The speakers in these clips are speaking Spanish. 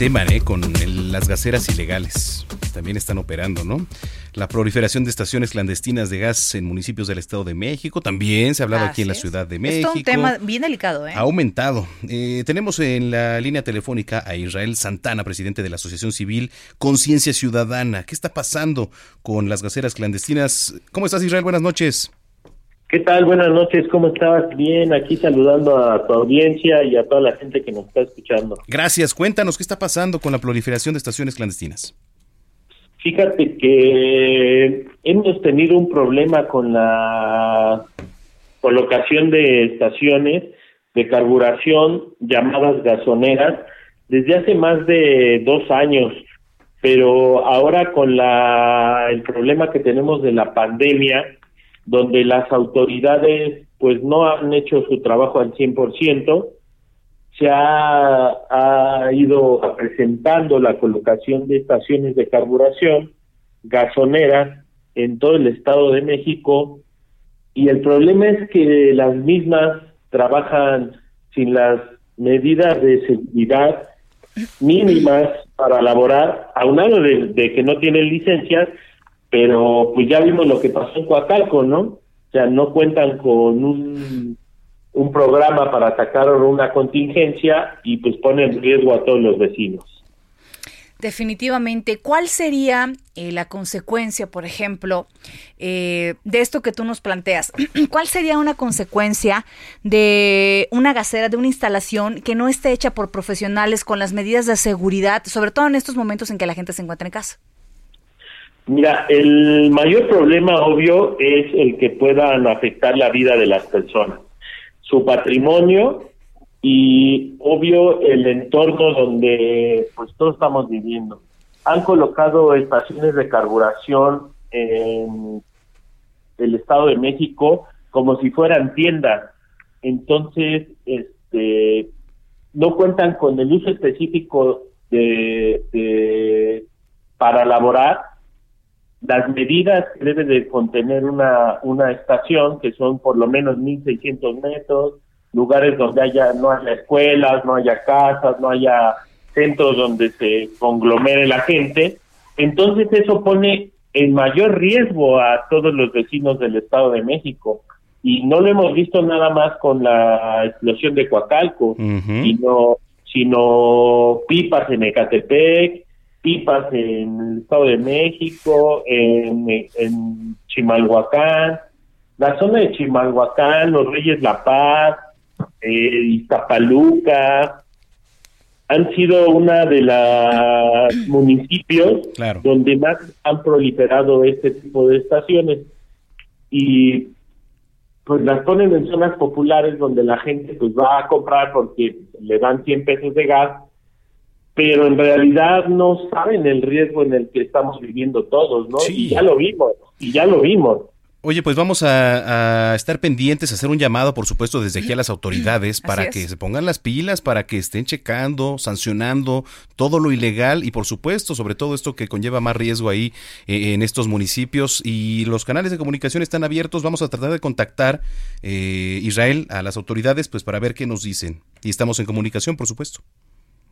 Tema, ¿eh? Con el- las gaseras ilegales. También están operando, ¿no? La proliferación de estaciones clandestinas de gas en municipios del Estado de México. También se ha hablado aquí en la es. Ciudad de Es México. todo un tema bien delicado, ¿eh? Ha aumentado. Eh, tenemos en la línea telefónica a Israel Santana, presidente de la Asociación Civil Conciencia Ciudadana. ¿Qué está pasando con las gaseras clandestinas? ¿Cómo estás, Israel? Buenas noches. ¿Qué tal? Buenas noches, ¿cómo estás? Bien, aquí saludando a tu audiencia y a toda la gente que nos está escuchando. Gracias. Cuéntanos qué está pasando con la proliferación de estaciones clandestinas. Fíjate que hemos tenido un problema con la colocación de estaciones de carburación llamadas gasoneras desde hace más de dos años, pero ahora con la el problema que tenemos de la pandemia, donde las autoridades pues no han hecho su trabajo al 100%, se ha, ido presentando la colocación de estaciones de carburación gasoneras en todo el Estado de México y el problema es que las mismas trabajan sin las medidas de seguridad mínimas para laborar, aunado de, de que no tienen licencias, pero pues ya vimos lo que pasó en Coacalco, ¿no? O sea, no cuentan con un, programa para atacar una contingencia y pues ponen en riesgo a todos los vecinos. Definitivamente, ¿cuál sería eh, la consecuencia, por ejemplo, eh, de esto que tú nos planteas? ¿Cuál sería una consecuencia de una gasera, de una instalación que no esté hecha por profesionales con las medidas de seguridad, sobre todo en estos momentos en que la gente se encuentra en casa? Mira, el mayor problema obvio es el que puedan afectar la vida de las personas, su patrimonio y obvio el entorno donde pues todos estamos viviendo. Han colocado estaciones de carburación en el Estado de México como si fueran tiendas. Entonces, este no cuentan con el uso específico de, de para laborar las medidas que debe de contener una, una estación, que son por lo menos 1.600 metros, lugares donde haya no haya escuelas, no haya casas, no haya centros donde se conglomere la gente. Entonces eso pone en mayor riesgo a todos los vecinos del Estado de México. Y no lo hemos visto nada más con la explosión de Coacalco, sino, sino pipas en Ecatepec, pipas en el Estado de México, en, en Chimalhuacán, la zona de Chimalhuacán, Los Reyes La Paz, eh, Iztapaluca, han sido una de los municipios Claro. donde más han proliferado este tipo de estaciones y pues las ponen en zonas populares donde la gente pues va a comprar porque le dan 100 pesos de gas pero en realidad no saben el riesgo en el que estamos viviendo todos, ¿no? Sí. Y ya lo vimos, y ya lo vimos. Oye, pues vamos a, a estar pendientes, a hacer un llamado, por supuesto, desde aquí a las autoridades para es. que se pongan las pilas, para que estén checando, sancionando todo lo ilegal y, por supuesto, sobre todo esto que conlleva más riesgo ahí eh, en estos municipios. Y los canales de comunicación están abiertos. Vamos a tratar de contactar eh, Israel a las autoridades, pues para ver qué nos dicen. Y estamos en comunicación, por supuesto.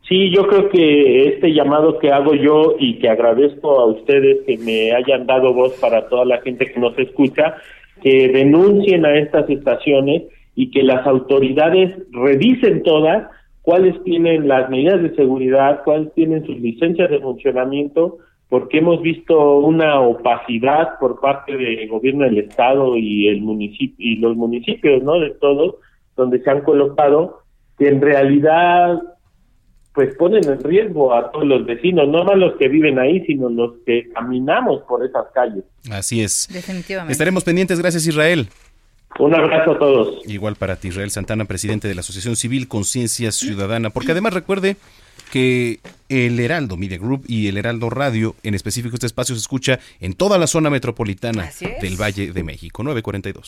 Sí, yo creo que este llamado que hago yo y que agradezco a ustedes que me hayan dado voz para toda la gente que nos escucha, que denuncien a estas estaciones y que las autoridades revisen todas cuáles tienen las medidas de seguridad, cuáles tienen sus licencias de funcionamiento, porque hemos visto una opacidad por parte del gobierno del estado y el municipio y los municipios, ¿no? De todos donde se han colocado que en realidad pues ponen en riesgo a todos los vecinos, no más los que viven ahí, sino los que caminamos por esas calles. Así es. Definitivamente. Estaremos pendientes. Gracias, Israel. Un abrazo a todos. Igual para ti, Israel Santana, presidente de la Asociación Civil Conciencia Ciudadana, porque además recuerde que el Heraldo Media Group y el Heraldo Radio, en específico este espacio se escucha en toda la zona metropolitana del Valle de México, 942.